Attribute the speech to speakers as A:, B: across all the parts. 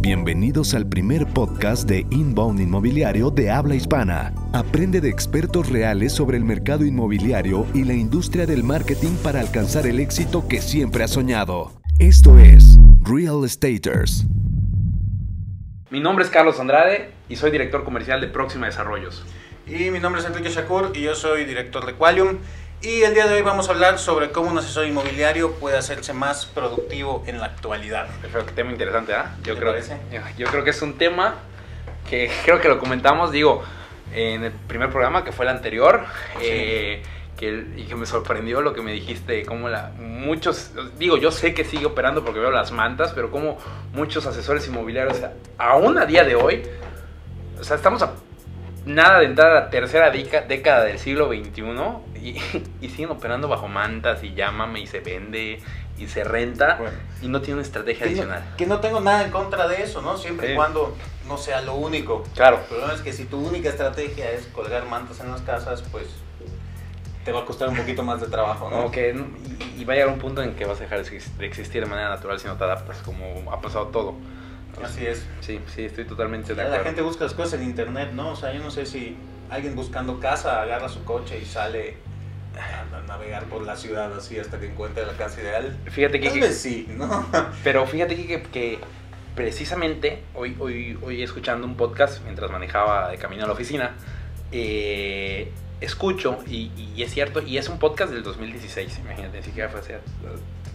A: Bienvenidos al primer podcast de Inbound Inmobiliario de habla hispana. Aprende de expertos reales sobre el mercado inmobiliario y la industria del marketing para alcanzar el éxito que siempre has soñado. Esto es Real Estaters.
B: Mi nombre es Carlos Andrade y soy director comercial de Próxima Desarrollos.
C: Y mi nombre es Enrique Shakur y yo soy director de Qualium. Y el día de hoy vamos a hablar sobre cómo un asesor inmobiliario puede hacerse más productivo en la actualidad.
B: Perfecto, tema interesante, ¿ah? Yo
C: ¿Te
B: creo,
C: parece?
B: yo creo que es un tema que creo que lo comentamos, digo, en el primer programa que fue el anterior, eh, que, y que me sorprendió lo que me dijiste, como la, muchos, digo, yo sé que sigue operando porque veo las mantas, pero como muchos asesores inmobiliarios, aún a día de hoy, o sea, estamos a nada de entrar a la tercera década del siglo XXI y, y siguen operando bajo mantas y llámame y se vende y se renta
C: Bueno.
B: y no tiene una estrategia
C: Que no,
B: adicional.
C: que no tengo nada en contra de eso, ¿no? Siempre
B: Sí.
C: y cuando no sea lo único.
B: Claro.
C: El problema es que si tu única estrategia es colgar mantas en las casas, pues te va a costar un poquito más de trabajo, ¿no?
B: Y, va a llegar un punto en que vas a dejar de existir de manera natural si no te adaptas, como ha pasado todo.
C: Así es.
B: Sí, sí, estoy totalmente de
C: La
B: acuerdo.
C: gente busca las cosas en internet, ¿no? O sea, yo no sé si alguien buscando casa agarra su coche y sale a, navegar por la ciudad así hasta que encuentre la casa ideal.
B: Fíjate que,
C: Tal vez sí, ¿no?
B: pero fíjate que, que precisamente hoy, hoy, hoy escuchando un podcast mientras manejaba de camino a la oficina, eh, escucho y, y es cierto, y es un podcast del 2016, imagínate, ni siquiera fue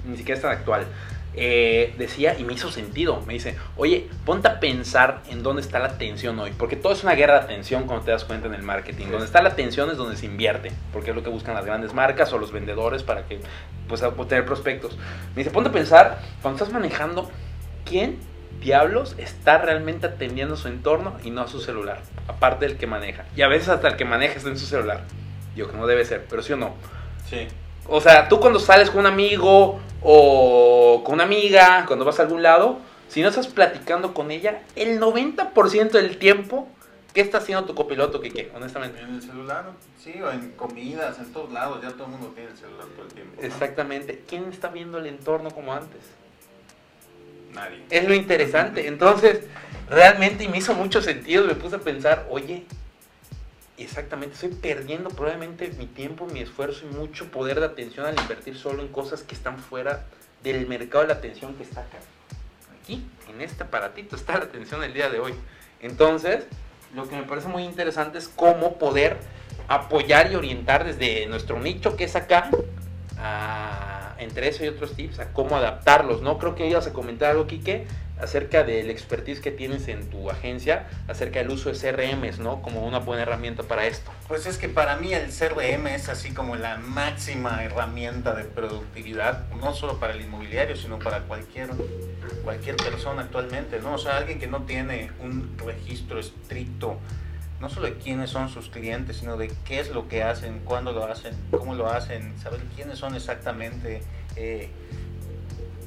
B: ni siquiera es tan actual. Eh, decía y me hizo sentido. Me dice, oye, ponte a pensar en dónde está la atención hoy. Porque todo es una guerra de atención cuando te das cuenta en el marketing. Donde está la atención es donde se invierte. Porque es lo que buscan las grandes marcas o los vendedores para que pues obtener prospectos. Me dice, ponte a pensar cuando estás manejando, ¿quién diablos está realmente atendiendo su entorno y no a su celular? Aparte del que maneja. Y a veces hasta el que maneja está en su celular. Digo que no debe ser, pero sí o no.
C: Sí.
B: O sea, tú cuando sales con un amigo o con una amiga, cuando vas a algún lado, si no estás platicando con ella, el 90% del tiempo, ¿qué está haciendo tu copiloto, Kike? Honestamente.
C: En el celular, sí, o en comidas, en todos lados, ya todo el mundo tiene el celular todo el tiempo. ¿no?
B: Exactamente. ¿Quién está viendo el entorno como antes?
C: Nadie.
B: Es lo interesante. Entonces, realmente y me hizo mucho sentido. Me puse a pensar, oye, exactamente, estoy perdiendo probablemente mi tiempo, mi esfuerzo y mucho poder de atención al invertir solo en cosas que están fuera del mercado de la atención que está acá. Aquí, en este aparatito, está la atención el día de hoy. Entonces, lo que me parece muy interesante es cómo poder apoyar y orientar desde nuestro nicho que es acá a- entre eso y otros tips a cómo adaptarlos, ¿no? Creo que ibas a comentar algo, Quique, acerca del expertise que tienes en tu agencia, acerca del uso de CRMs, ¿no? Como una buena herramienta para esto.
C: Pues es que para mí el CRM es así como la máxima herramienta de productividad, no solo para el inmobiliario, sino para cualquier, cualquier persona actualmente, ¿no? O sea, alguien que no tiene un registro estricto, no solo de quiénes son sus clientes, sino de qué es lo que hacen, cuándo lo hacen, cómo lo hacen, saber quiénes son exactamente, eh,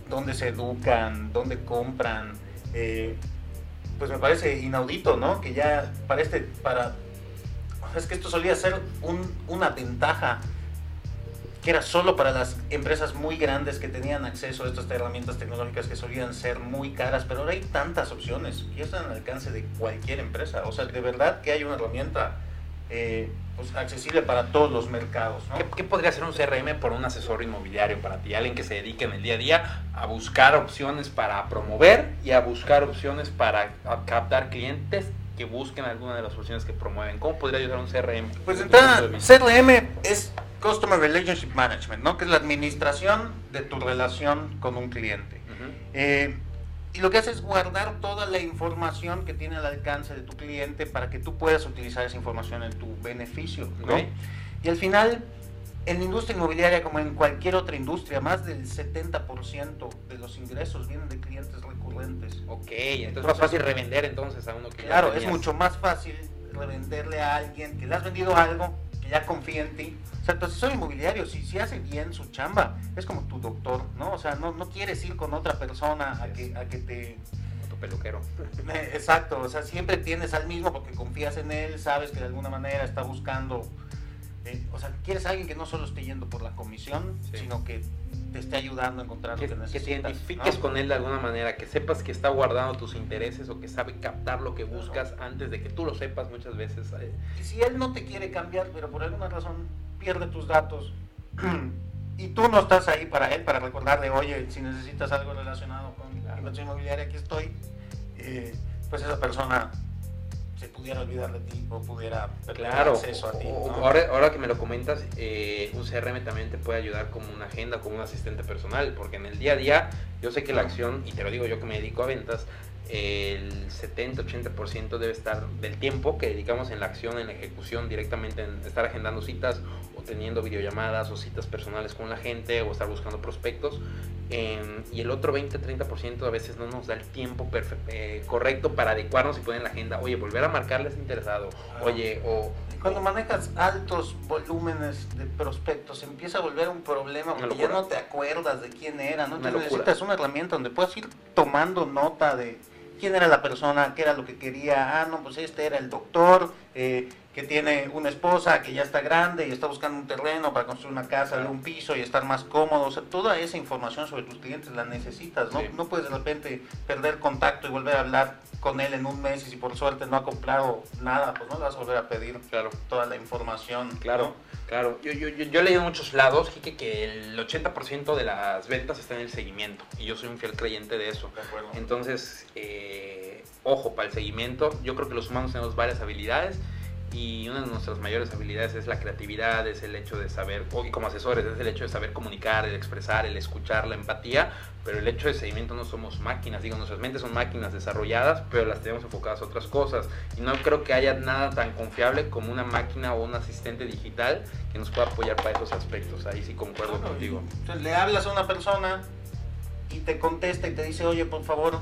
C: dónde se educan, dónde compran, eh, pues me parece inaudito, ¿no? Que ya para este, para es que esto solía ser un- una ventaja que era solo para las empresas muy grandes que tenían acceso a estas herramientas tecnológicas que solían ser muy caras, pero ahora hay tantas opciones que están al alcance de cualquier empresa. O sea, de verdad que hay una herramienta eh, pues, accesible para todos los mercados. ¿no?
B: ¿Qué, qué podría ser un CRM por un asesor inmobiliario para ti? Alguien que se dedique en el día a día a buscar opciones para promover y a buscar opciones para captar clientes que busquen alguna de las opciones que promueven. ¿Cómo podría ayudar un CRM?
C: Pues entrada? CRM es Customer Relationship Management, ¿no? que es la administración de tu relación con un cliente.
B: Ujú.
C: Eh, y lo que hace es guardar toda la información que tiene al alcance de tu cliente para que tú puedas utilizar esa información en tu beneficio. ¿no?
B: Ok.
C: Y al final, en la industria inmobiliaria, como en cualquier otra industria, más del 70% de los ingresos vienen de clientes recurrentes.
B: Ok, entonces es más fácil revender entonces a uno que ya
C: Claro, es
B: tenías.
C: mucho más fácil revenderle a alguien que le has vendido algo, que ya confía en ti. O sea, tu asesor inmobiliario, si, si hace bien su chamba, es como tu doctor, ¿no? O sea, no, no quieres ir con otra persona a que, a que te...
B: tu peluquero.
C: Eh, Exacto, o sea, siempre tienes al mismo porque confías en él, sabes que de alguna manera está buscando... eh, o sea, quieres a alguien que no solo esté yendo por la comisión,
B: Sí.
C: sino que te esté ayudando a encontrar
B: que,
C: lo que
B: que te
C: necesitas.
B: identifiques
C: ¿no?
B: con él de alguna manera, que sepas que está guardando tus intereses o que sabe captar lo que buscas antes de que tú lo sepas muchas veces. eh,
C: Y si él no te quiere cambiar, pero por alguna razón pierde tus datos y tú no estás ahí para él, para recordarle, oye, si necesitas algo relacionado con la inversión inmobiliaria, aquí estoy, eh, pues esa persona se pudiera olvidar de ti o pudiera perder
B: Claro,
C: acceso a ti.
B: ahora, ahora que me lo comentas, eh, un CRM también te puede ayudar como una agenda, como un asistente personal, porque en el día a día yo sé que la acción, y te lo digo yo que me dedico a ventas, el 70-80% debe estar del tiempo que dedicamos en la acción, en la ejecución, directamente en estar agendando citas teniendo videollamadas o citas personales con la gente o estar buscando prospectos. eh, y el otro 20-30% a veces no nos da el tiempo eh, correcto para adecuarnos y poner en la agenda, oye, volver a marcarles interesado, oye, o
C: Cuando manejas altos volúmenes de prospectos, empieza a volver un problema porque ya no te acuerdas de quién era, ¿no?
B: Una
C: Entonces necesitas una herramienta donde puedas ir tomando nota de quién era la persona, qué era lo que quería. Ah, no, pues este era el doctor eh, que tiene una esposa que ya está grande y está buscando un terreno para construir una casa de un piso y estar más cómodo. O sea, toda esa información sobre tus clientes la necesitas, ¿no?
B: Sí.
C: No puedes de repente perder contacto y volver a hablar con él en un mes y si por suerte no ha comprado nada, pues no le vas a volver a pedir
B: claro.
C: toda la información.
B: Claro,
C: ¿no?
B: claro. Yo, yo, yo, yo he leído en muchos lados, Jique, que el 80% de las ventas está en el seguimiento. Y yo soy un fiel creyente de eso.
C: De acuerdo.
B: Entonces, eh, ojo, para el seguimiento, yo creo que los humanos tenemos varias habilidades y una de nuestras mayores habilidades es la creatividad, es el hecho de saber, y como asesores, es el hecho de saber comunicar, el expresar, el escuchar, la empatía, pero el hecho de seguimiento no somos máquinas, digo, nuestras mentes son máquinas desarrolladas, pero las tenemos enfocadas a otras cosas y no creo que haya nada tan confiable como una máquina o un asistente digital que nos pueda apoyar para esos aspectos, ahí sí concuerdo
C: Claro,
B: contigo.
C: Entonces le hablas a una persona y te contesta y te dice, oye, por favor,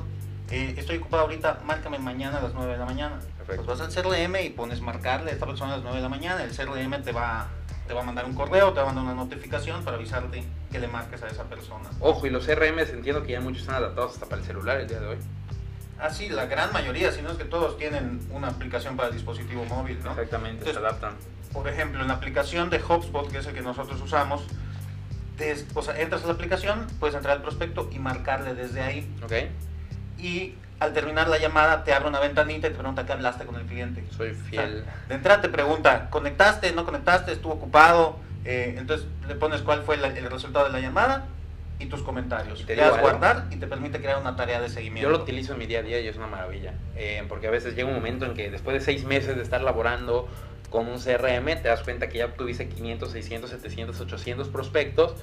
C: eh, estoy ocupado ahorita, márcame mañana a las 9 de la mañana.
B: Perfecto.
C: Pues vas al CRM y pones marcarle a esta persona a las 9 de la mañana, el CRM te va, te va a mandar un correo, te va a mandar una notificación para avisarte que le marques a esa persona.
B: Ojo, y los CRMs entiendo que ya muchos están adaptados hasta para el celular el día de hoy.
C: Ah, sí, la gran mayoría, si no es que todos tienen una aplicación para el dispositivo móvil, ¿no?
B: Exactamente, se adaptan.
C: por ejemplo, en la aplicación de HubSpot, que es el que nosotros usamos, des- o sea, entras a la aplicación, puedes entrar al prospecto y marcarle desde ahí.
B: ¿Ok?
C: Y al terminar la llamada te abre una ventanita y te pregunta qué hablaste con el cliente.
B: Soy fiel.
C: De entrada te pregunta, ¿conectaste? ¿No conectaste? ¿Estuvo ocupado? Eh, entonces le pones cuál fue la- el resultado de la llamada y tus comentarios.
B: Y te
C: le das guardar y te permite crear una tarea de seguimiento.
B: Yo lo utilizo en mi día a día y es una maravilla. Eh, porque a veces llega un momento en que después de seis meses de estar laborando con un CRM, te das cuenta que ya tuviste 500, 600, 700, 800 prospectos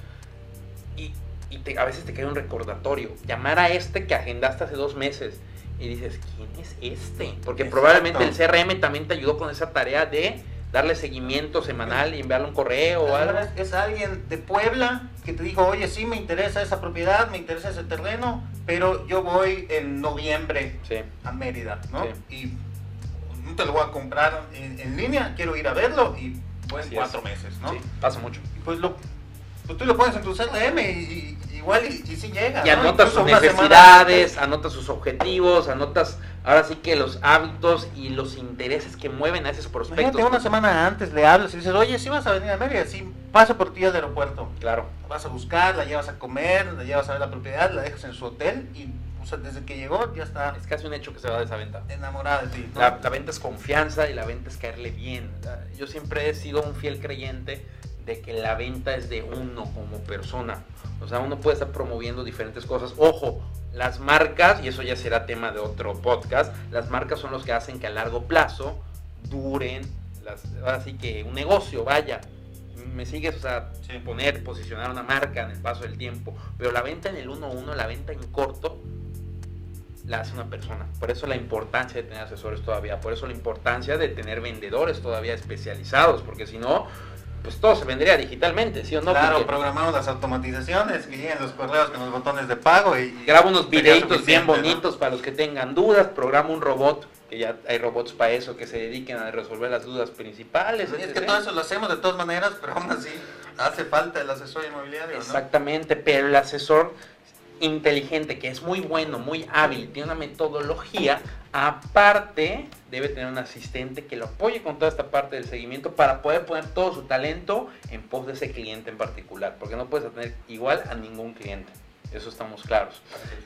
B: y, y te- a veces te queda un recordatorio. Llamar a este que agendaste hace dos meses y dices, ¿quién es este? Porque
C: Exacto.
B: probablemente el CRM también te ayudó con esa tarea de darle seguimiento semanal y enviarle un correo o algo.
C: Es, alguien de Puebla que te dijo, oye, sí me interesa esa propiedad, me interesa ese terreno, pero yo voy en noviembre
B: Sí.
C: a Mérida, ¿no?
B: Sí.
C: Y no te lo voy a comprar en, en línea, quiero ir a verlo y voy en
B: Así
C: cuatro
B: es.
C: meses, ¿no?
B: Sí, pasa mucho.
C: Y pues lo pues tú lo pones en tu CRM y, y- igual y, y sí llega.
B: Y
C: ¿no?
B: anotas
C: Incluso
B: sus necesidades, anotas sus objetivos, anotas ahora sí que los hábitos y los intereses que mueven a esos prospectos.
C: Imagínate, una semana antes le hablas y dices, oye, sí vas a venir a Mérida, sí, paso por ti al aeropuerto.
B: Claro,
C: La vas a buscar, la llevas a comer, la llevas a ver la propiedad, la dejas en su hotel y o sea, desde que llegó ya está
B: es casi un hecho que se va de esa venta.
C: enamorada de ti. ¿no?
B: La, la venta es confianza y la venta es caerle bien. Yo siempre he sido un fiel creyente de que la venta es de uno como persona. O sea, uno puede estar promoviendo diferentes cosas. Ojo, las marcas, y eso ya será tema de otro podcast, las marcas son los que hacen que a largo plazo duren, las, así que un negocio, vaya. Me sigues, o sea,
C: Sí.
B: poner, posicionar una marca en el paso del tiempo. Pero la venta en el 1-1, la venta en corto, la hace una persona. Por eso la importancia de tener asesores todavía, por eso la importancia de tener vendedores todavía especializados, porque si no, pues todo se vendría digitalmente, ¿sí o no?
C: claro,
B: Porque
C: programamos las automatizaciones, que lleguen los correos con los botones de pago y... y
B: grabo unos videitos bien bonitos para los que tengan dudas, programo un robot, que ya hay robots para eso, que se dediquen a resolver las dudas principales.
C: Es que todo eso lo hacemos de todas maneras, pero aún así hace falta el asesor inmobiliario, ¿no?
B: Exactamente, pero el asesor inteligente, que es muy bueno, muy hábil, tiene una metodología, Aparte, debe tener un asistente que lo apoye con toda esta parte del seguimiento para poder poner todo su talento en pos de ese cliente en particular, porque no puedes tener igual a ningún cliente. Eso estamos claros.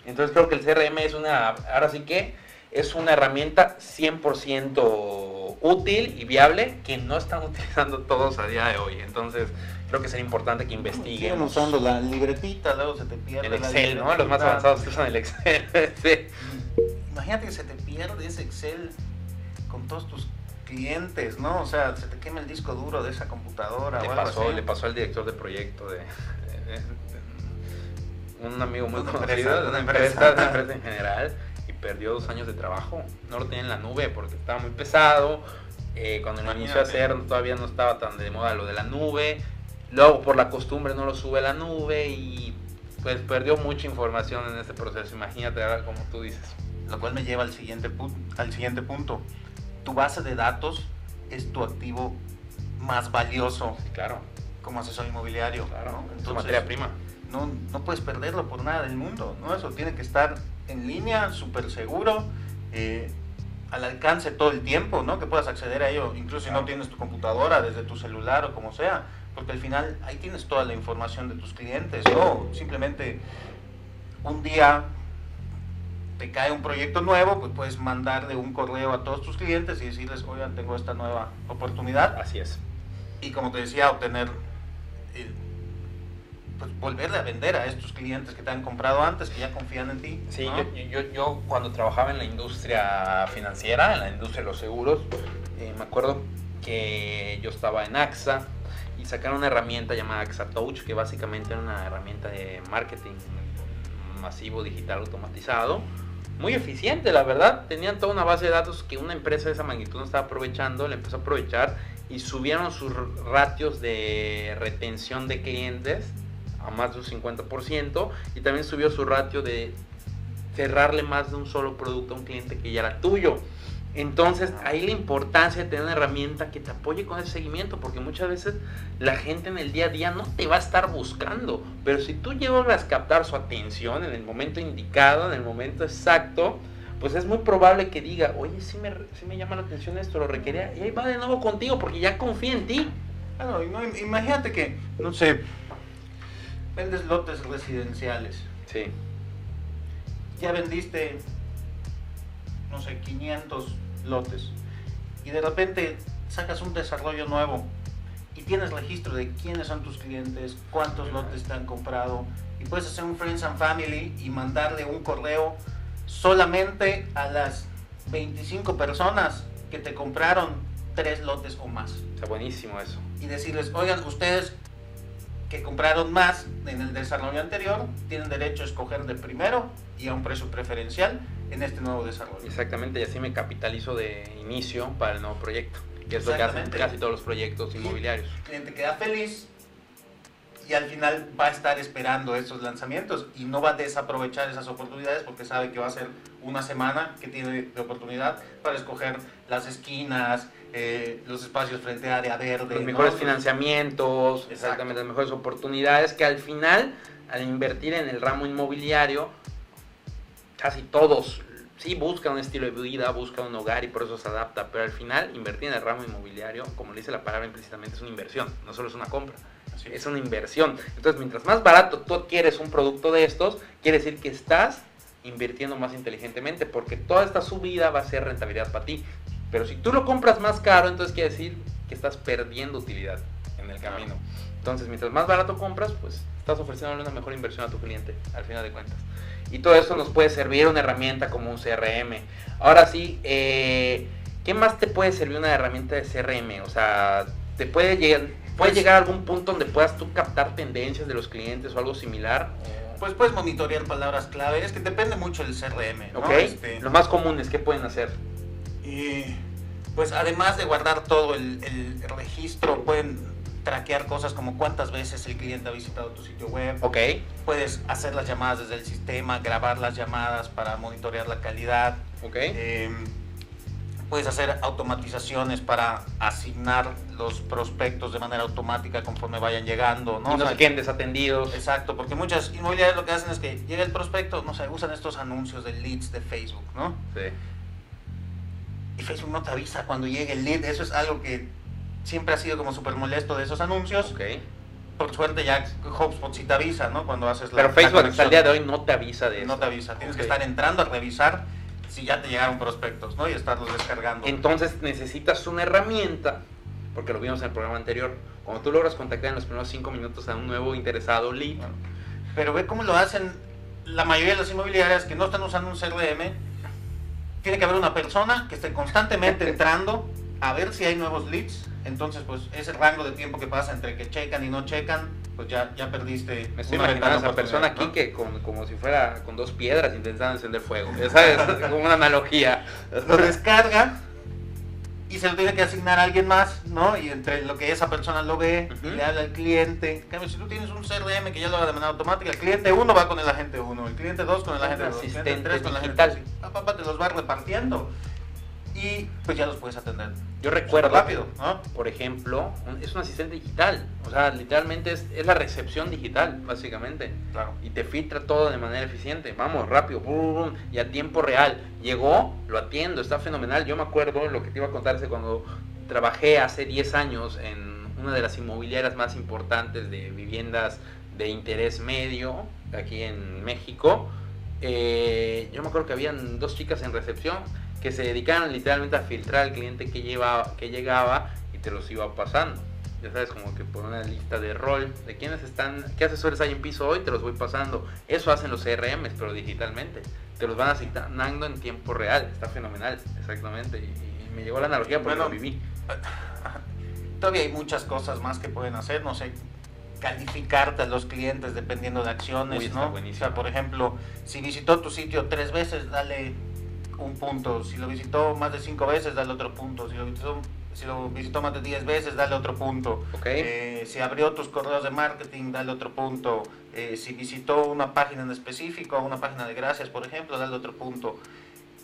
B: Entonces creo que el CRM es una, ahora sí que es una herramienta 100% útil y viable que no están utilizando todos a día de hoy. Entonces creo que sería importante que investiguen.
C: Siguen usando la libretita, luego se te pierde.
B: El Excel, ¿no? Los más avanzados usan el Excel. sí.
C: Imagínate que se te pierde ese Excel con todos tus clientes, ¿no? O sea, se te quema el disco duro de esa computadora.
B: Le,
C: o algo
B: pasó,
C: así.
B: le pasó al director de proyecto de, de- de- un amigo muy
C: Una
B: conocido
C: empresa,
B: de una empresa, de una empresa en general y perdió dos años de trabajo. No lo tenía en la nube porque estaba muy pesado. Eh, cuando lo inició a hacer todavía no estaba tan de moda lo de la nube. Luego por la costumbre no lo sube a la nube y pues perdió mucha información en este proceso. Imagínate ahora como tú dices.
C: Lo cual me lleva al siguiente, al siguiente punto. Tu base de datos es tu activo más valioso
B: Sí, claro,
C: como asesor inmobiliario.
B: claro.
C: ¿no?
B: Es tu materia prima.
C: no, no puedes perderlo por nada del mundo, ¿no? Eso tiene que estar en línea, súper seguro, eh, al alcance todo el tiempo, ¿no? Que puedas acceder a ello, incluso si no tienes tu computadora, desde tu celular o como sea, porque al final ahí tienes toda la información de tus clientes, ¿no? Simplemente un día te cae un proyecto nuevo, pues puedes mandarle un correo a todos tus clientes y decirles, oigan, tengo esta nueva oportunidad
B: Así es.
C: y como te decía, obtener, eh, pues volverle a vender a estos clientes que te han comprado antes, que ya confían en ti.
B: Sí,
C: ¿no?
B: yo, yo, yo cuando trabajaba en la industria financiera, en la industria de los seguros, eh, me acuerdo que yo estaba en AXA y sacaron una herramienta llamada AXA Touch, que básicamente era una herramienta de marketing masivo, digital, automatizado. Muy eficiente, la verdad. Tenían toda una base de datos que una empresa de esa magnitud no estaba aprovechando, la empezó a aprovechar y subieron sus ratios de retención de clientes a más de un 50% y también subió su ratio de cerrarle más de un solo producto a un cliente que ya era tuyo. Entonces, ahí la importancia de tener una herramienta que te apoye con ese seguimiento, porque muchas veces la gente en el día a día no te va a estar buscando, pero si tú llegas a captar su atención en el momento indicado, en el momento exacto, pues es muy probable que diga, oye, sí me, sí me llama la atención esto, lo requería, y ahí va de nuevo contigo, porque ya confía en ti.
C: Claro, y no, im- imagínate que, no sé, vendes lotes residenciales,
B: Sí,
C: ya vendiste, no sé, 500 lotes, y de repente sacas un desarrollo nuevo y tienes registro de quiénes son tus clientes, cuántos lotes te han comprado, y puedes hacer un Friends and Family y mandarle un correo solamente a las 25 personas que te compraron tres lotes o más.
B: está buenísimo eso.
C: y decirles, oigan, ustedes que compraron más en el desarrollo anterior, tienen derecho a escoger de primero y a un precio preferencial en este nuevo desarrollo.
B: Exactamente, y así me capitalizo de inicio para el nuevo proyecto, que es lo que hacen casi todos los proyectos inmobiliarios.
C: El cliente queda feliz y al final va a estar esperando esos lanzamientos y no va a desaprovechar esas oportunidades porque sabe que va a ser una semana que tiene de oportunidad para escoger las esquinas, eh, los espacios frente a área verde.
B: Los
C: ¿no?
B: mejores financiamientos,
C: Exacto.
B: exactamente, las mejores oportunidades que al final, al invertir en el ramo inmobiliario, casi todos sí buscan un estilo de vida, buscan un hogar y por eso se adapta, pero al final invertir en el ramo inmobiliario, como le dice la palabra implícitamente, es una inversión, no solo es una compra.
C: Así
B: es una inversión. Entonces, mientras más barato tú adquieres un producto de estos, quiere decir que estás invirtiendo más inteligentemente, porque toda esta subida va a ser rentabilidad para ti. Pero si tú lo compras más caro, entonces quiere decir que estás perdiendo utilidad en el camino. Entonces, mientras más barato compras, pues estás ofreciéndole una mejor inversión a tu cliente, al final de cuentas. Y todo eso nos puede servir una herramienta como un CRM. Ahora sí, eh, ¿qué más te puede servir una herramienta de CRM? O sea, te puede llegar, puede
C: Pues-
B: llegar a algún punto donde puedas tú captar tendencias de los clientes o algo similar.
C: Pues puedes monitorear palabras clave, es que depende mucho del CRM, ¿no?
B: ¿Ok?
C: Este,
B: Lo más común es que pueden hacer.
C: Y pues además de guardar todo el, el registro, pueden traquear cosas como cuántas veces el cliente ha visitado tu sitio web.
B: ¿Ok?
C: Puedes hacer las llamadas desde el sistema, grabar las llamadas para monitorear la calidad.
B: ¿Ok?
C: Eh, puedes hacer automatizaciones para asignar los prospectos de manera automática conforme vayan llegando. ¿no?
B: y
C: O
B: no
C: sea,
B: se queden desatendidos.
C: Exacto, porque muchas inmobiliarias lo que hacen es que llega el prospecto, no sé, usan estos anuncios de leads de Facebook, ¿no?
B: Sí.
C: y Facebook no te avisa cuando llegue el lead. Eso es algo que siempre ha sido como súper molesto de esos anuncios. Por suerte ya HubSpot sí te avisa, ¿no? Cuando haces la
B: Pero Facebook hasta el día de hoy no te avisa de eso.
C: No te avisa. Tienes que
B: Ok.
C: estar entrando a revisar si ya te llegaron prospectos, ¿no? Y estarlos descargando.
B: Entonces necesitas una herramienta, porque lo vimos en el programa anterior, cuando tú logras contactar en los primeros cinco minutos a un nuevo interesado lead,
C: Bueno, Pero ve cómo lo hacen la mayoría de las inmobiliarias que no están usando un CRM. Tiene que haber una persona que esté constantemente entrando a ver si hay nuevos leads. Entonces, pues ese rango de tiempo que pasa entre que checan y no checan, pues ya, ya perdiste.
B: me estoy imaginando a esa persona aquí que con, como si fuera con dos piedras intentando encender fuego. Esa es como una analogía.
C: Lo descarga y se lo tiene que asignar a alguien más, ¿no? Y entre lo que esa persona lo ve
B: Ujú.
C: le habla al cliente. En cambio, si tú tienes un CRM que ya lo haga de manera automática, el cliente 1 va con el agente 1, el cliente 2 con el agente 2, el cliente
B: asistente
C: 3 con el agente
B: digital.
C: 3. Papá, papá, te los va repartiendo. Y pues ya los puedes atender.
B: Yo recuerdo,
C: rápido, ¿no?
B: por ejemplo, es un asistente digital. O sea, literalmente es, es la recepción digital, básicamente.
C: Claro.
B: y te filtra todo de manera eficiente. Vamos, rápido, y a tiempo real. Llegó, lo atiendo, está fenomenal. Yo me acuerdo lo que te iba a contar es que cuando trabajé hace 10 años en una de las inmobiliarias más importantes de viviendas de interés medio aquí en México. eh, yo me acuerdo que habían dos chicas en recepción que se dedicaban literalmente a filtrar al cliente que, llevaba, que llegaba y te los iba pasando. Ya sabes, como que por una lista de rol de quiénes están, qué asesores hay en piso hoy, te los voy pasando. Eso hacen los CRMs, pero digitalmente. Te los van asignando en tiempo real. Está fenomenal, exactamente. Y, y me llegó la analogía porque
C: Bueno,
B: lo viví.
C: Todavía hay muchas cosas más que pueden hacer, no sé, calificarte a los clientes dependiendo de acciones,
B: Uy,
C: ¿no? O sea, por ejemplo, si visitó tu sitio tres veces, dale un punto. Si lo visitó más de cinco veces, dale otro punto. Si lo visitó, si lo visitó más de diez veces, dale otro punto. Eh, si abrió tus correos de marketing, dale otro punto. Eh, si visitó una página en específico, una página de gracias, por ejemplo, dale otro punto.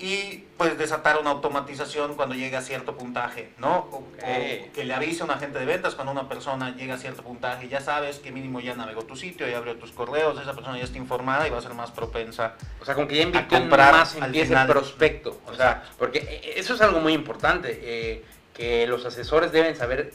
C: Y pues desatar una automatización cuando llega a cierto puntaje, ¿no? O, que le avise a un agente de ventas cuando una persona llega a cierto puntaje. Ya sabes que mínimo ya navegó tu sitio, ya abrió tus correos, esa persona ya está informada y va a ser más propensa.
B: O sea, como que ya invirtió en
C: comprar
B: más
C: al
B: empieza
C: final.
B: el prospecto. O sea,
C: Exacto.
B: porque eh, eso es algo muy importante, eh, que los asesores deben saber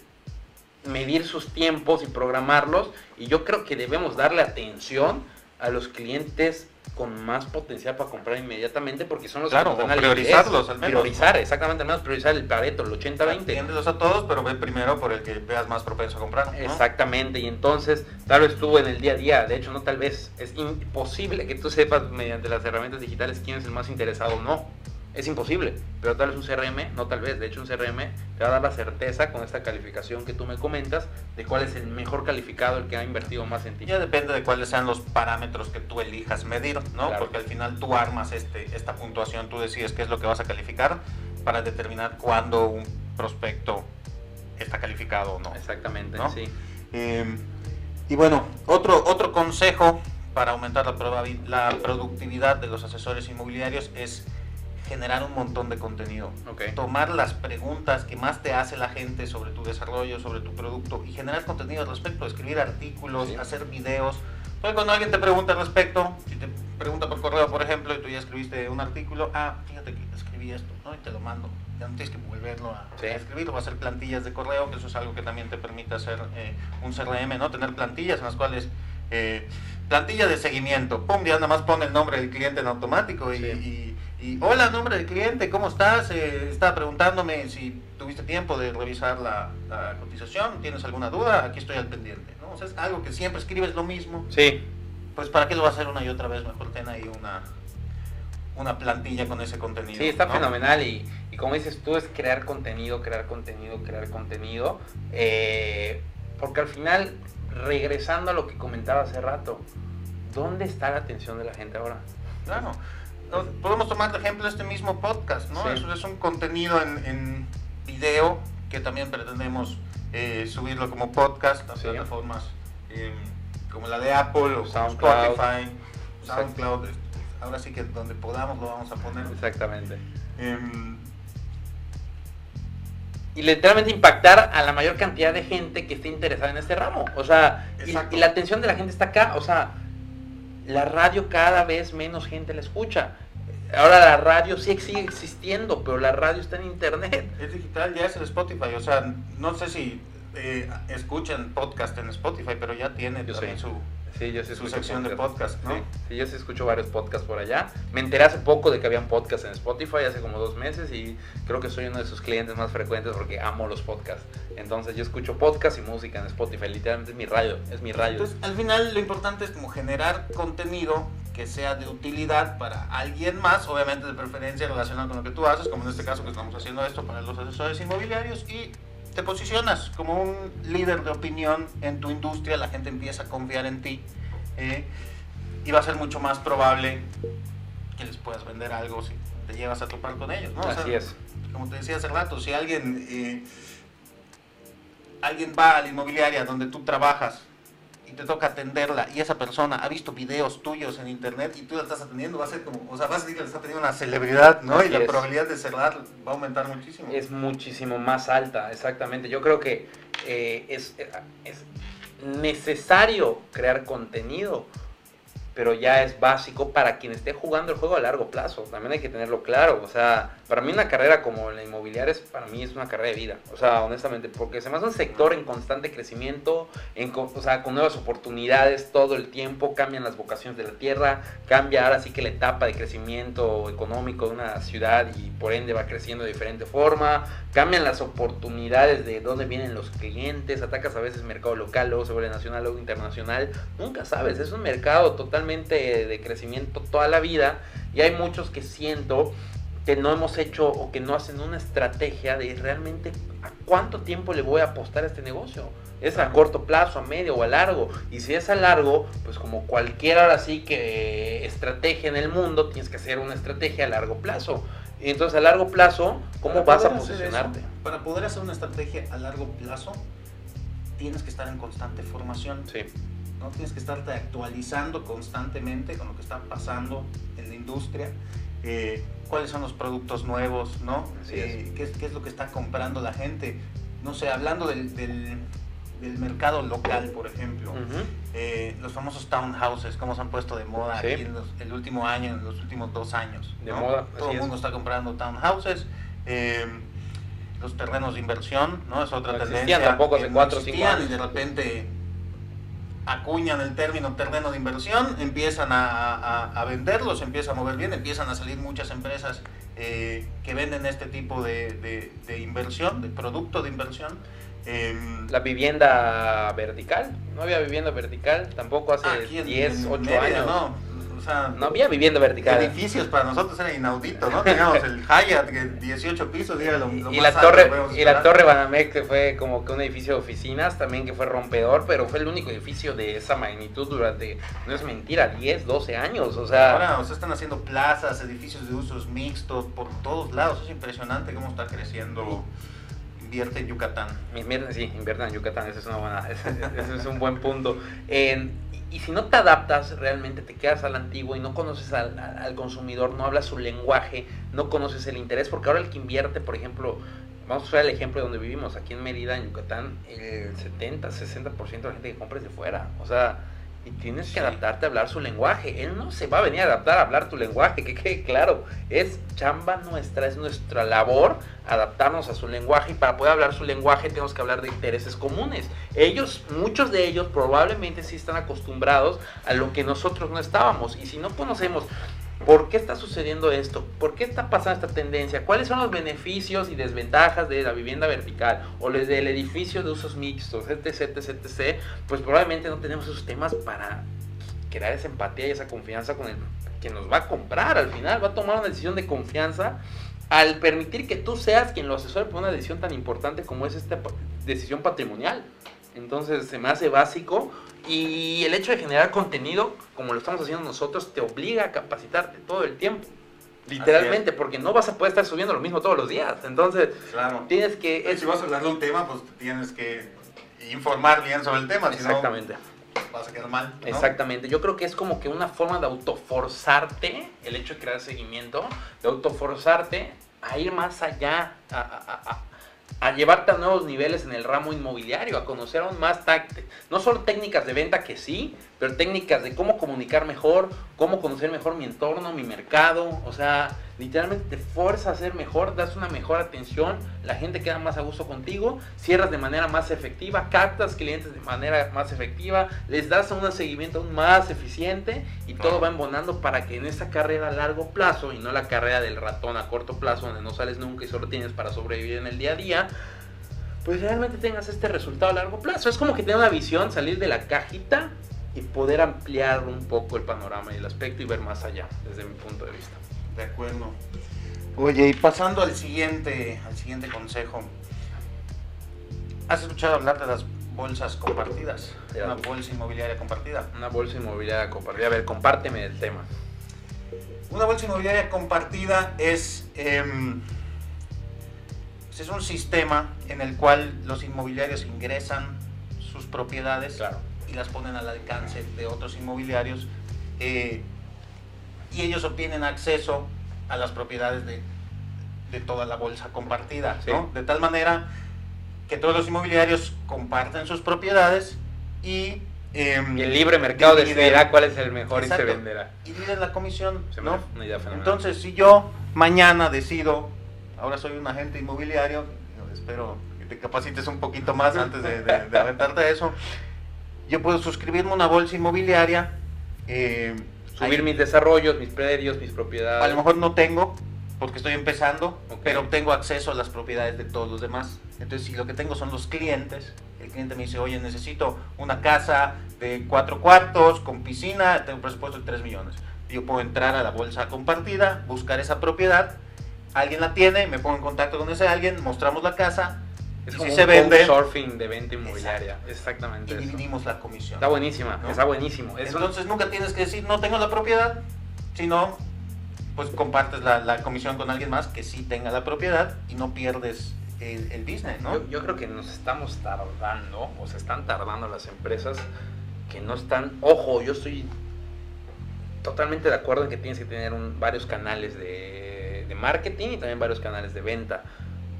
B: medir sus tiempos y programarlos. Y yo creo que debemos darle atención a los clientes con más potencial para comprar inmediatamente porque son los
C: Claro,
B: que nos dan
C: priorizarlos, al menos,
B: Priorizar, exactamente, al menos priorizar el Pareto, el 80-20.
C: Atiéndelos a todos, pero ve primero por el que veas más propenso a comprar. ¿no?
B: Exactamente, y entonces tal vez tú en el día a día, de hecho no tal vez, es imposible que tú sepas mediante las herramientas digitales quién es el más interesado o no. Es imposible, pero tal vez un CRM, no tal vez, de hecho un CRM te va a dar la certeza con esta calificación que tú me comentas de cuál es el mejor calificado, el que ha invertido más en ti.
C: Ya depende de cuáles sean los parámetros que tú elijas medir, ¿no?
B: Claro.
C: Porque al final tú armas este, esta puntuación, tú decides qué es lo que vas a calificar para determinar cuándo un prospecto está calificado o no.
B: Exactamente,
C: ¿No?
B: sí.
C: Eh, y bueno, otro, otro consejo para aumentar la, la productividad de los asesores inmobiliarios es generar un montón de contenido. Tomar las preguntas que más te hace la gente sobre tu desarrollo, sobre tu producto y generar contenido al respecto, escribir artículos,
B: Sí.
C: hacer videos. Porque cuando alguien te pregunta al respecto, si te pregunta por correo, por ejemplo, y tú ya escribiste un artículo, ah, fíjate que escribí esto, ¿no? Y te lo mando. Ya no tienes que volverlo a,
B: Sí.
C: a escribir o hacer plantillas de correo, que eso es algo que también te permite hacer eh, un CRM, ¿no? Tener plantillas en las cuales... eh, plantilla de seguimiento, pum, ya nada más pone el nombre del cliente en automático y,
B: Sí.
C: y- y, hola, nombre del cliente, ¿cómo estás? Eh, estaba preguntándome si tuviste tiempo de revisar la, la cotización, ¿tienes alguna duda? Aquí estoy al pendiente, ¿no? O sea, es algo que siempre escribes lo mismo,
B: Sí,
C: pues ¿para qué lo vas a hacer una y otra vez? Mejor ten ahí una, una plantilla con ese contenido.
B: Sí, está
C: ¿no?
B: fenomenal y, y como dices tú es crear contenido, crear contenido, crear contenido, eh, porque al final, regresando a lo que comentaba hace rato, ¿dónde está la atención de la gente ahora?
C: Claro. Podemos tomar de ejemplo este mismo podcast, ¿no?
B: Sí.
C: Eso es un contenido en, en video que también pretendemos eh, subirlo como podcast a
B: Sí.
C: plataformas eh, como la de Apple o
B: SoundCloud.
C: Spotify. SoundCloud. este, Ahora sí que donde podamos lo vamos a poner.
B: Exactamente.
C: Em,
B: Y literalmente impactar a la mayor cantidad de gente que esté interesada en este ramo. O sea, y, y la atención de la gente está acá. O sea, la radio cada vez menos gente la escucha. Ahora la radio sí sigue existiendo, pero la radio está en internet.
C: Es digital, ya es el Spotify. O sea, no sé si eh, escuchan podcast en Spotify, pero ya tiene también su,
B: Sí, yo sí
C: su sección de podcast, ¿no?
B: Sí, yo sí escucho varios podcasts por allá. Me enteré hace poco de que habían podcasts en Spotify, hace como dos meses, y creo que soy uno de sus clientes más frecuentes porque amo los podcasts. Entonces yo escucho podcasts y música en Spotify, literalmente es mi radio, es mi radio.
C: Entonces, al final lo importante es como generar contenido que sea de utilidad para alguien más, obviamente de preferencia relacionado con lo que tú haces, como en este caso que estamos haciendo esto para los asesores inmobiliarios, y te posicionas como un líder de opinión en tu industria, la gente empieza a confiar en ti eh, y va a ser mucho más probable que les puedas vender algo si te llevas a topar con ellos. ¿no?
B: Así es.
C: Como te decía hace rato, si alguien, eh, alguien va a la inmobiliaria donde tú trabajas y te toca atenderla y esa persona ha visto videos tuyos en internet y tú la estás atendiendo, va a ser como, o sea, vas a decir que está teniendo una celebridad, ¿no? y la probabilidad de cerrar va a aumentar muchísimo.
B: Es muchísimo más alta, exactamente. Yo creo que eh, es, es necesario crear contenido pero ya es básico para quien esté jugando el juego a largo plazo. También hay que tenerlo claro. O sea, para mí una carrera como la inmobiliaria es, para mí es una carrera de vida. O sea, honestamente, porque se me hace un sector en constante crecimiento, en, o sea, con nuevas oportunidades todo el tiempo, cambian las vocaciones de la tierra, cambia ahora sí que la etapa de crecimiento económico de una ciudad y por ende va creciendo de diferente forma, cambian las oportunidades de dónde vienen los clientes, atacas a veces mercado local, luego sobre nacional, luego internacional. Nunca sabes, es un mercado totalmente de crecimiento toda la vida y hay muchos que siento que no hemos hecho o que no hacen una estrategia de realmente a cuánto tiempo le voy a apostar a este negocio. Es a corto plazo, a medio o a largo. Y si es a largo, pues como cualquier ahora sí que estrategia en el mundo, tienes que hacer una estrategia a largo plazo. Y entonces a largo plazo, ¿cómo vas a posicionarte?
C: para poder hacer una estrategia a largo plazo, tienes que estar en constante formación.
B: Sí.
C: ¿No? Tienes que estarte actualizando constantemente con lo que está pasando en la industria. Eh, cuáles son los productos nuevos, ¿no? Eh, ¿qué, es, ¿qué, es, lo que está comprando la gente? No sé, hablando del, del, del mercado local, por ejemplo, eh, los famosos townhouses, cómo se han puesto de moda aquí en los, el último año, en los últimos dos años.
B: De moda.
C: Todo el mundo está comprando townhouses. los terrenos de inversión, ¿no? Es otra no tendencia.
B: tampoco hace 4 o 5 años.
C: Y de repente acuñan el término terreno de inversión, empiezan a, venderlos, empieza a mover bien, empiezan a salir muchas empresas eh, que venden este tipo de, inversión, de producto de inversión.
B: Em, la vivienda vertical, no había vivienda vertical tampoco hace 10, 8 años.
C: No
B: no había vivienda vertical.
C: Edificios para nosotros era inaudito, ¿no? Teníamos el Hyatt, que 18 pisos, era lo,
B: y, la torre Y la torre Banamex, que fue como que un edificio de oficinas, también que fue rompedor, pero fue el único edificio de esa magnitud durante, no es mentira, 10, 12 años, o sea...
C: Ahora, o sea, están haciendo plazas, edificios de usos mixtos, por todos lados, es impresionante cómo está creciendo invierte en Yucatán.
B: Sí, invierte en Yucatán, ese es, una buena, ese, es un buen punto. Y si no te adaptas, realmente te quedas al antiguo y no conoces al, consumidor, no hablas su lenguaje, no conoces el interés, porque ahora el que invierte, por ejemplo, vamos a usar el ejemplo de donde vivimos, aquí en Mérida, en Yucatán, el 70, 60% de la gente que compra es de fuera. O sea, y tienes que adaptarte a hablar su lenguaje. Él no se va a venir a adaptar a hablar tu lenguaje, que quede claro. Es chamba nuestra, es nuestra labor adaptarnos a su lenguaje y para poder hablar su lenguaje tenemos que hablar de intereses comunes. Ellos, muchos de ellos probablemente sí están acostumbrados a lo que nosotros no estábamos y si no conocemos ¿Por qué está sucediendo esto? ¿Por qué está pasando esta tendencia? ¿Cuáles son los beneficios y desventajas de la vivienda vertical o del edificio de usos mixtos, etc? Pues probablemente no tenemos esos temas para crear esa empatía y esa confianza con el que nos va a comprar al final, va a tomar una decisión de confianza al permitir que tú seas quien lo asesore por una decisión tan importante como es esta decisión patrimonial. Entonces se me hace básico y el hecho de generar contenido, como lo estamos haciendo nosotros, te obliga a capacitarte todo el tiempo. Literalmente, porque no vas a poder estar subiendo lo mismo todos los días. Entonces, tienes que...
C: Si vas a hablar de un tema, pues tienes que informar bien sobre el tema.
B: Exactamente.
C: vas a quedar mal.
B: Exactamente. Yo creo que es como que una forma de autoforzarte, el hecho de crear seguimiento, de autoforzarte a ir más allá, a, a llevarte a nuevos niveles en el ramo inmobiliario, a conocer aún más, no solo técnicas de venta que sí, pero técnicas de cómo comunicar mejor, cómo conocer mejor mi entorno, mi mercado, o sea, literalmente te fuerza a ser mejor, das una mejor atención, la gente queda más a gusto contigo, cierras de manera más efectiva, captas clientes de manera más efectiva, les das un seguimiento aún más eficiente y todo va embonando para que en esta carrera a largo plazo y no la carrera del ratón a corto plazo donde no sales nunca y solo tienes para sobrevivir en el día a día, pues realmente tengas este resultado a largo plazo. Es como que tener una visión, salir de la cajita y poder ampliar un poco el panorama y el aspecto y ver más allá, desde mi punto de vista.
C: De acuerdo. Oye, y pasando al siguiente, al siguiente consejo. ¿Has escuchado hablar de las bolsas compartidas? Una bolsa inmobiliaria compartida.
B: Una bolsa inmobiliaria compartida. A ver, compárteme el tema.
C: Una bolsa inmobiliaria compartida es, em, pues es un sistema en el cual los inmobiliarios ingresan sus propiedades
B: claro.
C: y las ponen al alcance de otros inmobiliarios eh, y ellos obtienen acceso a las propiedades de, de toda la bolsa compartida, De tal manera que todos los inmobiliarios comparten sus propiedades y...
B: Em, el libre mercado decidirá cuál es el mejor y se venderá.
C: Y dividen la comisión, ¿no? Entonces, si yo mañana decido, ahora soy un agente inmobiliario, espero que te capacites un poquito más antes de, de, de aventarte eso, yo puedo suscribirme a una bolsa inmobiliaria.
B: Eh, Subir mis desarrollos, mis predios, mis propiedades.
C: A lo mejor no tengo, porque estoy empezando, pero tengo acceso a las propiedades de todos los demás. Entonces, si lo que tengo son los clientes, el cliente me dice, oye, necesito una casa de cuatro cuartos, con piscina, tengo un presupuesto de 3 millones. Yo puedo entrar a la bolsa compartida, buscar esa propiedad, alguien la tiene, me pongo en contacto con ese alguien, mostramos la casa,
B: es como si se vende. surfing de venta inmobiliaria. Exactamente.
C: Y dividimos la comisión.
B: Está buenísima, está buenísimo.
C: Entonces nunca tienes que decir, no tengo la propiedad, sino pues compartes la, comisión con alguien más que sí tenga la propiedad y no pierdes el, business, ¿no?
B: Yo, creo que nos estamos tardando, o se están tardando las empresas que no están. Ojo, yo estoy totalmente de acuerdo en que tienes que tener varios canales de, de marketing y también varios canales de venta.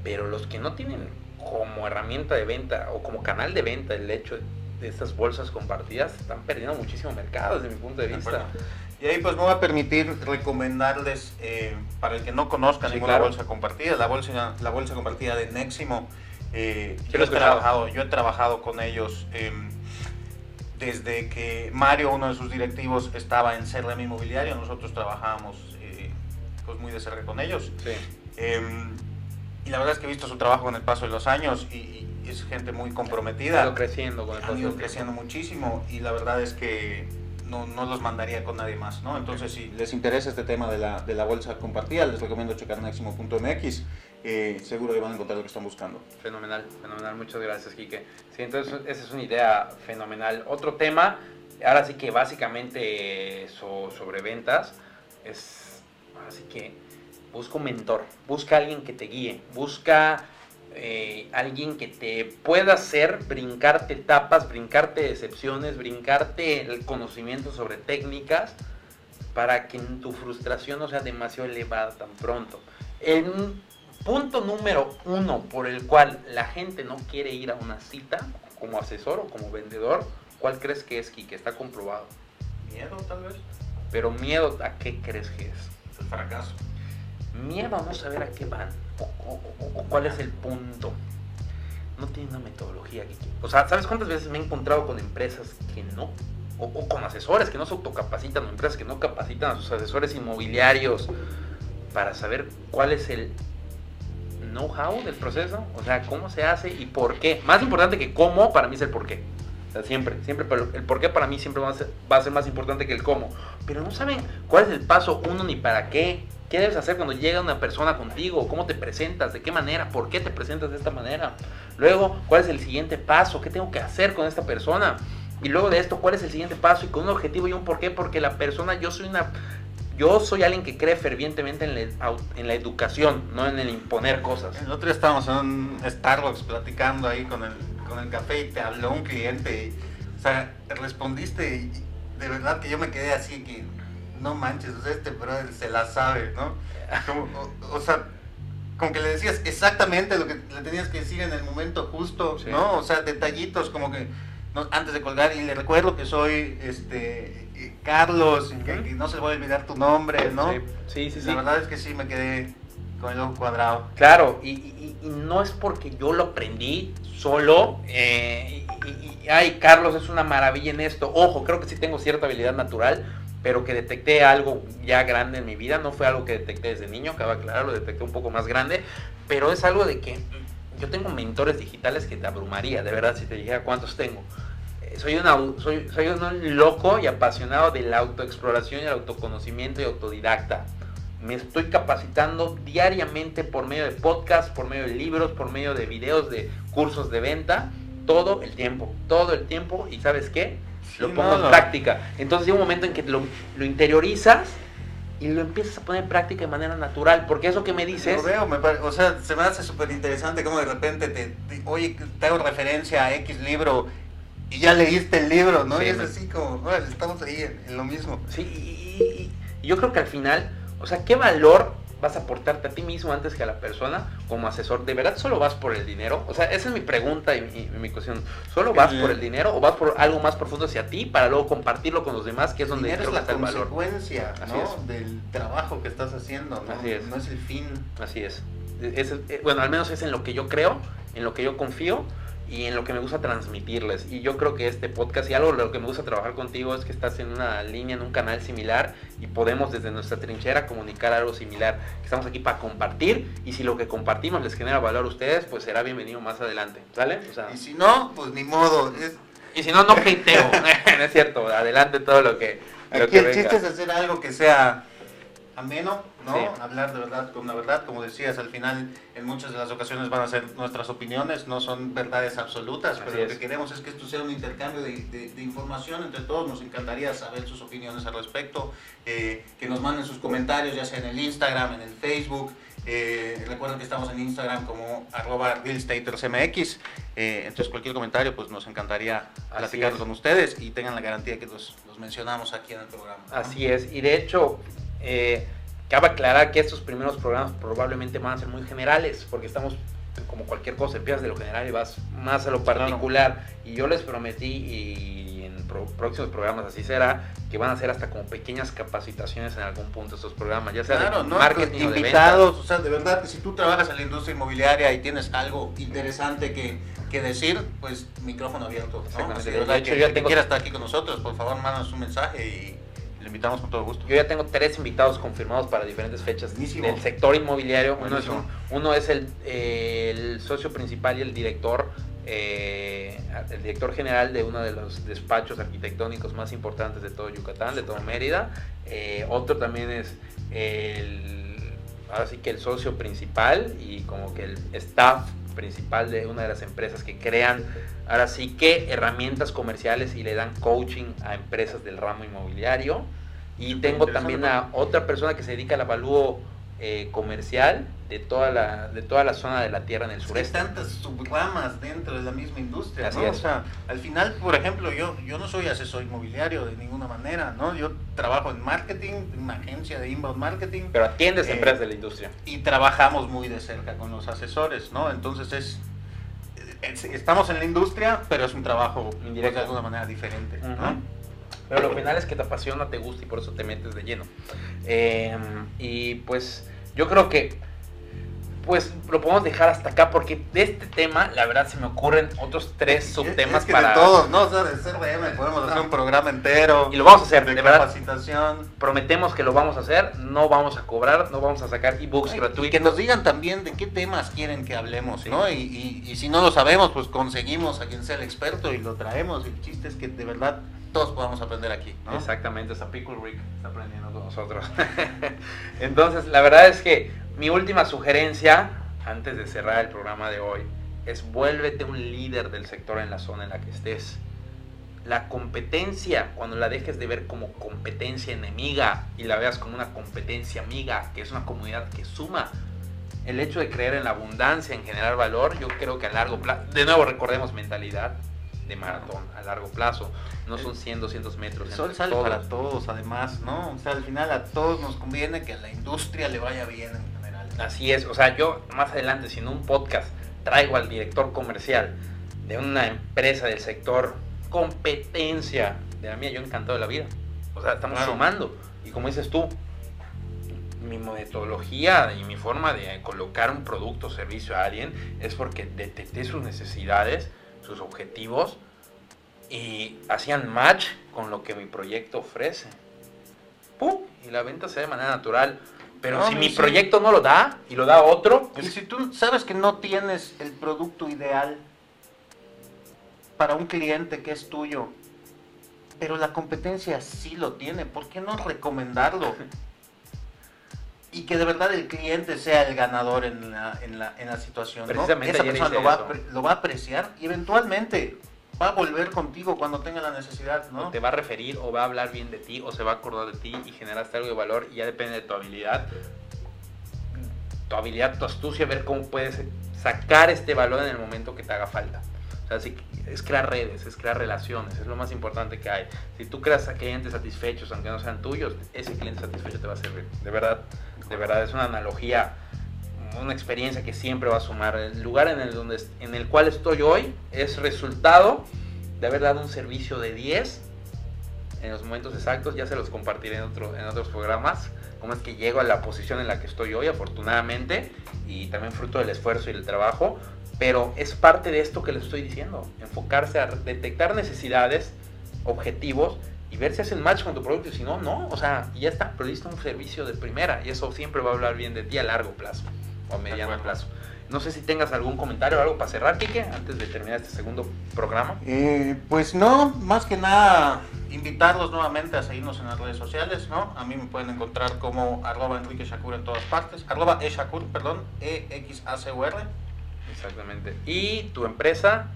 B: Pero los que no tienen como herramienta de venta o como canal de venta el hecho de estas bolsas compartidas están perdiendo muchísimo mercado desde mi punto de vista.
C: Y ahí pues me voy a permitir recomendarles, eh, para el que no conozca ninguna bolsa compartida, la bolsa, la bolsa compartida de Neximo. Eh, yo, he trabajado, yo he trabajado con ellos em, desde que Mario, uno de sus directivos, estaba en CRM Inmobiliario, nosotros trabajábamos eh, pues muy de cerca con ellos.
B: Sí.
C: Em, y la verdad es que he visto su trabajo con el paso de los años y, es gente muy comprometida.
B: Ha ido creciendo con el paso
C: Han ido creciendo muchísimo y la verdad es que no, no, los mandaría con nadie más, ¿no? Entonces, si les interesa este tema de la, de la bolsa compartida, les recomiendo checar Neximo.mx. Eh, seguro que van a encontrar lo que están buscando.
B: Fenomenal, fenomenal. Muchas gracias, Quique. Sí, entonces esa es una idea fenomenal. Otro tema, ahora sí que básicamente sobre ventas, es así que busca un mentor, busca alguien que te guíe, busca eh, alguien que te pueda hacer brincarte etapas, brincarte decepciones, brincarte el conocimiento sobre técnicas para que tu frustración no sea demasiado elevada tan pronto. El punto número uno por el cual la gente no quiere ir a una cita como asesor o como vendedor, ¿cuál crees que es, que Está comprobado.
C: Miedo, tal vez.
B: Pero miedo, ¿a qué crees que es?
C: El fracaso
B: miedo a no saber a qué van o, cuál es el punto. No tiene una metodología. O sea, ¿sabes cuántas veces me he encontrado con empresas que no? O, con asesores que no se autocapacitan, o empresas que no capacitan a sus asesores inmobiliarios para saber cuál es el know-how del proceso, o sea, cómo se hace y por qué. Más importante que cómo, para mí es el por qué. O sea, siempre, siempre, pero el por qué para mí siempre a, va a ser más importante que el cómo. Pero no saben cuál es el paso uno ni para qué. ¿Qué debes hacer cuando llega una persona contigo? ¿Cómo te presentas? ¿De qué manera? ¿Por qué te presentas de esta manera? Luego, ¿cuál es el siguiente paso? ¿Qué tengo que hacer con esta persona? Y luego de esto, ¿cuál es el siguiente paso? Y con un objetivo y un por qué. Porque la persona, yo soy una... Yo soy alguien que cree fervientemente en la, en la educación, no en el imponer cosas.
C: El otro día estábamos en un Starbucks platicando ahí con el, con el café y te habló un cliente. Y, o sea, respondiste y de verdad que yo me quedé así que no manches, o sea, este brother se la sabe, ¿no? o, sea, como que le decías exactamente lo que le tenías que decir en el momento justo, ¿no? O sea, detallitos como que antes de colgar y le recuerdo que soy este Carlos, y que, no se le voy a olvidar tu nombre, ¿no? Sí, sí, sí. La verdad es que sí me quedé con el ojo cuadrado.
B: Claro, y, no es porque yo lo aprendí solo, eh, y, ay, Carlos es una maravilla en esto. Ojo, creo que sí tengo cierta habilidad natural, pero que detecté algo ya grande en mi vida, no fue algo que detecté desde niño, acaba de lo detecté un poco más grande, pero es algo de que yo tengo mentores digitales que te abrumaría, de verdad, si te dijera cuántos tengo. Eh, soy, una, soy, soy un loco y apasionado de la autoexploración y el autoconocimiento y autodidacta. Me estoy capacitando diariamente por medio de podcasts, por medio de libros, por medio de videos, de cursos de venta, todo el tiempo, todo el tiempo. ¿Y sabes qué? lo pongo en práctica. Entonces hay un momento en que lo, interiorizas y lo empiezas a poner en práctica de manera natural, porque eso que me dices...
C: Lo veo, o sea, se me hace súper interesante como de repente te, oye, te hago referencia a X libro y ya leíste el libro, ¿no? y es así como, estamos ahí en, lo mismo.
B: Sí, y, yo creo que al final, o sea, ¿qué valor vas a aportarte a ti mismo antes que a la persona como asesor? ¿De verdad solo vas por el dinero? O sea, esa es mi pregunta y, mi, cuestión. ¿Solo vas por el dinero o vas por algo más profundo hacia ti para luego compartirlo con los demás, que es donde
C: creo es la el valor? consecuencia del trabajo que estás haciendo, ¿no? Así es. No es el fin.
B: Así es. Eh, bueno, al menos es en lo que yo creo, en lo que yo confío y en lo que me gusta transmitirles. Y yo creo que este podcast y algo de lo que me gusta trabajar contigo es que estás en una línea, en un canal similar y podemos desde nuestra trinchera comunicar algo similar. Estamos aquí para compartir y si lo que compartimos les genera valor a ustedes, pues será bienvenido más adelante. ¿Sale?
C: y si no, pues ni modo.
B: Y si no, no hateo. no es cierto, adelante todo lo que...
C: Lo que el chiste es hacer algo que sea ameno, ¿no? Hablar de verdad con la verdad, como decías, al final en muchas de las ocasiones van a ser nuestras opiniones, no son verdades absolutas, pero lo que queremos es que esto sea un intercambio de, información entre todos, nos encantaría saber sus opiniones al respecto, eh, que nos manden sus comentarios, ya sea en el Instagram, en el Facebook, eh, recuerden que estamos en Instagram como arroba realstatersmx. Eh, entonces cualquier comentario pues nos encantaría platicar con ustedes y tengan la garantía que los, los mencionamos aquí en el programa.
B: Así es. Y de hecho, eh, cabe aclarar que estos primeros programas probablemente van a ser muy generales, porque estamos como cualquier cosa, empiezas de lo general y vas más a lo particular. Y yo les prometí, y en próximos programas así será, que van a ser hasta como pequeñas capacitaciones en algún punto estos programas, ya sea
C: de marketing invitados, o, sea, de verdad que si tú trabajas en la industria inmobiliaria y tienes algo interesante que, que decir, pues micrófono abierto. ¿no? de verdad, hecho, que, ya tengo... estar aquí con nosotros, por favor, mándanos un mensaje y invitamos con todo gusto.
B: Yo ya tengo tres invitados confirmados para diferentes fechas del sector inmobiliario. Uno es, uno es el, el, socio principal y el director, eh, el director general de uno de los despachos arquitectónicos más importantes de todo Yucatán, de todo Mérida. Eh, otro también es el, ahora sí que el socio principal y como que el staff principal de una de las empresas que crean ahora sí que herramientas comerciales y le dan coaching a empresas del ramo inmobiliario. Y tengo también a otra persona que se dedica al avalúo eh, comercial de toda la de toda la zona de la tierra en el sureste.
C: Hay tantas subramas dentro de la misma industria, ¿no? O sea, al final, por ejemplo, yo yo no soy asesor inmobiliario de ninguna manera, ¿no? Yo trabajo en marketing, en una agencia de inbound marketing.
B: Pero atiendes eh, empresas de la industria.
C: Y trabajamos muy de cerca con los asesores, ¿no? Entonces es estamos en la industria, pero es un trabajo Indirecto. de alguna manera diferente, ¿no?
B: Pero lo final es que te apasiona, te gusta y por eso te metes de lleno. Em, y pues yo creo que pues lo podemos dejar hasta acá porque de este tema, la verdad, se me ocurren otros tres subtemas para.
C: De todos, ¿no? O sea, de CRM podemos hacer un programa entero.
B: Y lo vamos a hacer, de, de capacitación. prometemos que lo vamos a hacer, no vamos a cobrar, no vamos a sacar ebooks gratuitos.
C: Y que nos digan también de qué temas quieren que hablemos, ¿no? Y, y, si no lo sabemos, pues conseguimos a quien sea el experto y lo traemos. El chiste es que de verdad todos podamos aprender aquí. ¿no?
B: Exactamente, esa Pickle Rick está aprendiendo con nosotros. Entonces, la verdad es que mi última sugerencia, antes de cerrar el programa de hoy, es vuélvete un líder del sector en la zona en la que estés. La competencia, cuando la dejes de ver como competencia enemiga y la veas como una competencia amiga, que es una comunidad que suma, el hecho de creer en la abundancia, en generar valor, yo creo que a largo plazo, de nuevo recordemos mentalidad, de maratón a largo plazo. No son 100, 200 metros.
C: El sol sale para todos, además, ¿no? O sea, al final a todos nos conviene que a la industria le vaya bien en general.
B: Así es, o sea, yo más adelante, si en un podcast traigo al director comercial de una empresa del sector competencia de la mía, yo encantado de la vida. O sea, estamos sumando. Y como dices tú, mi metodología y mi forma de colocar un producto o servicio a alguien es porque detecté sus necesidades, sus objetivos y hacían match con lo que mi proyecto ofrece. ¡Pum! Y la venta se da de manera natural. Pero si mi proyecto no lo da y lo da otro.
C: Pues... Y si tú sabes que no tienes el producto ideal para un cliente que es tuyo, pero la competencia sí lo tiene, ¿por qué no recomendarlo? Y que de verdad el cliente sea el ganador en la, en la, en la situación. ¿no? Esa persona lo va, lo va a apreciar y eventualmente va a volver contigo cuando tenga la necesidad, ¿no?
B: te va a referir o va a hablar bien de ti o se va a acordar de ti y generaste algo de valor y ya depende de tu habilidad. Tu habilidad, tu astucia, ver cómo puedes sacar este valor en el momento que te haga falta. O sea, es crear redes, es crear relaciones, es lo más importante que hay. Si tú creas a clientes satisfechos, aunque no sean tuyos, ese cliente satisfecho te va a servir. De verdad, de verdad, es una analogía, una experiencia que siempre va a sumar. El lugar en el, donde, en el cual estoy hoy es resultado de haber dado un servicio de 10 en los momentos exactos, ya se los compartiré en, otro, en otros programas, cómo es que llego a la posición en la que estoy hoy, afortunadamente, y también fruto del esfuerzo y el trabajo, pero es parte de esto que les estoy diciendo, enfocarse a detectar necesidades, objetivos y ver si hacen match con tu producto y si no, no, o sea, ya está, pero un servicio de primera y eso siempre va a hablar bien de ti a largo plazo o a mediano plazo. No sé si tengas algún comentario o algo para cerrar, Kike, antes de terminar este segundo programa.
C: Eh, pues no, más que nada invitarlos nuevamente a seguirnos en las redes sociales, ¿no? A mí me pueden encontrar como arroba Enrique Shakur en todas partes, arroba e Shakur, perdón, E-X-A-C-U-R
B: Exactamente. ¿Y tu empresa?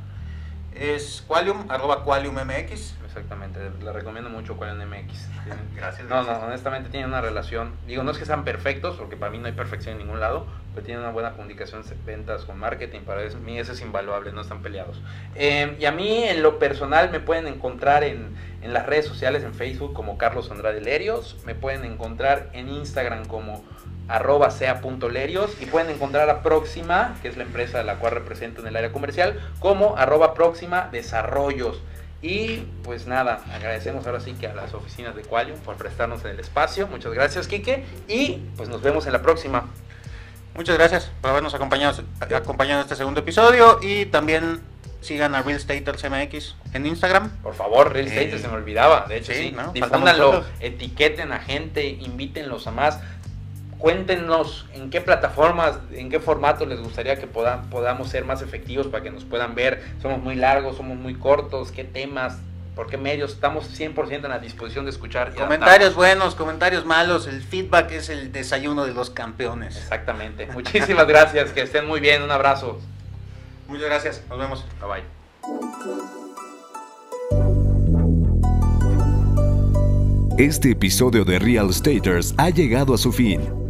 C: Es Qualium, arroba Qualium MX.
B: Exactamente, le recomiendo mucho Qualium MX.
C: gracias.
B: No, no, honestamente tiene una relación, digo, no es que sean perfectos, porque para mí no hay perfección en ningún lado, pero tiene una buena comunicación, ventas con marketing, para mí eso es invaluable, no están peleados. Em, y a mí en lo personal me pueden encontrar en, en las redes sociales, en Facebook como Carlos Andrade Lerios, me pueden encontrar en Instagram como arroba sea.lerios y pueden encontrar a Próxima, que es la empresa de la cual represento en el área comercial, como arroba Próxima Desarrollos. Y pues nada, agradecemos ahora sí que a las oficinas de Qualium por prestarnos el espacio. Muchas gracias, Quique. Y pues nos vemos en la próxima.
C: Muchas gracias por habernos acompañado, acompañado en este segundo episodio y también sigan a Real Staters MX en Instagram.
B: Por favor, Real Staters eh, se me olvidaba. De hecho, sí, ¿no? difúndanlo, etiqueten a gente, invítenlos a más cuéntenos en qué plataformas, en qué formato les gustaría que podamos ser más efectivos para que nos puedan ver. Somos muy largos, somos muy cortos, qué temas, por qué medios. Estamos 100% en la disposición de escuchar.
C: comentarios buenos, comentarios malos. El feedback es el desayuno de los campeones.
B: Exactamente. Muchísimas gracias. Que estén muy bien. Un abrazo.
C: Muchas gracias. Nos vemos.
B: Bye bye.
A: Este episodio de Real Staters ha llegado a su fin.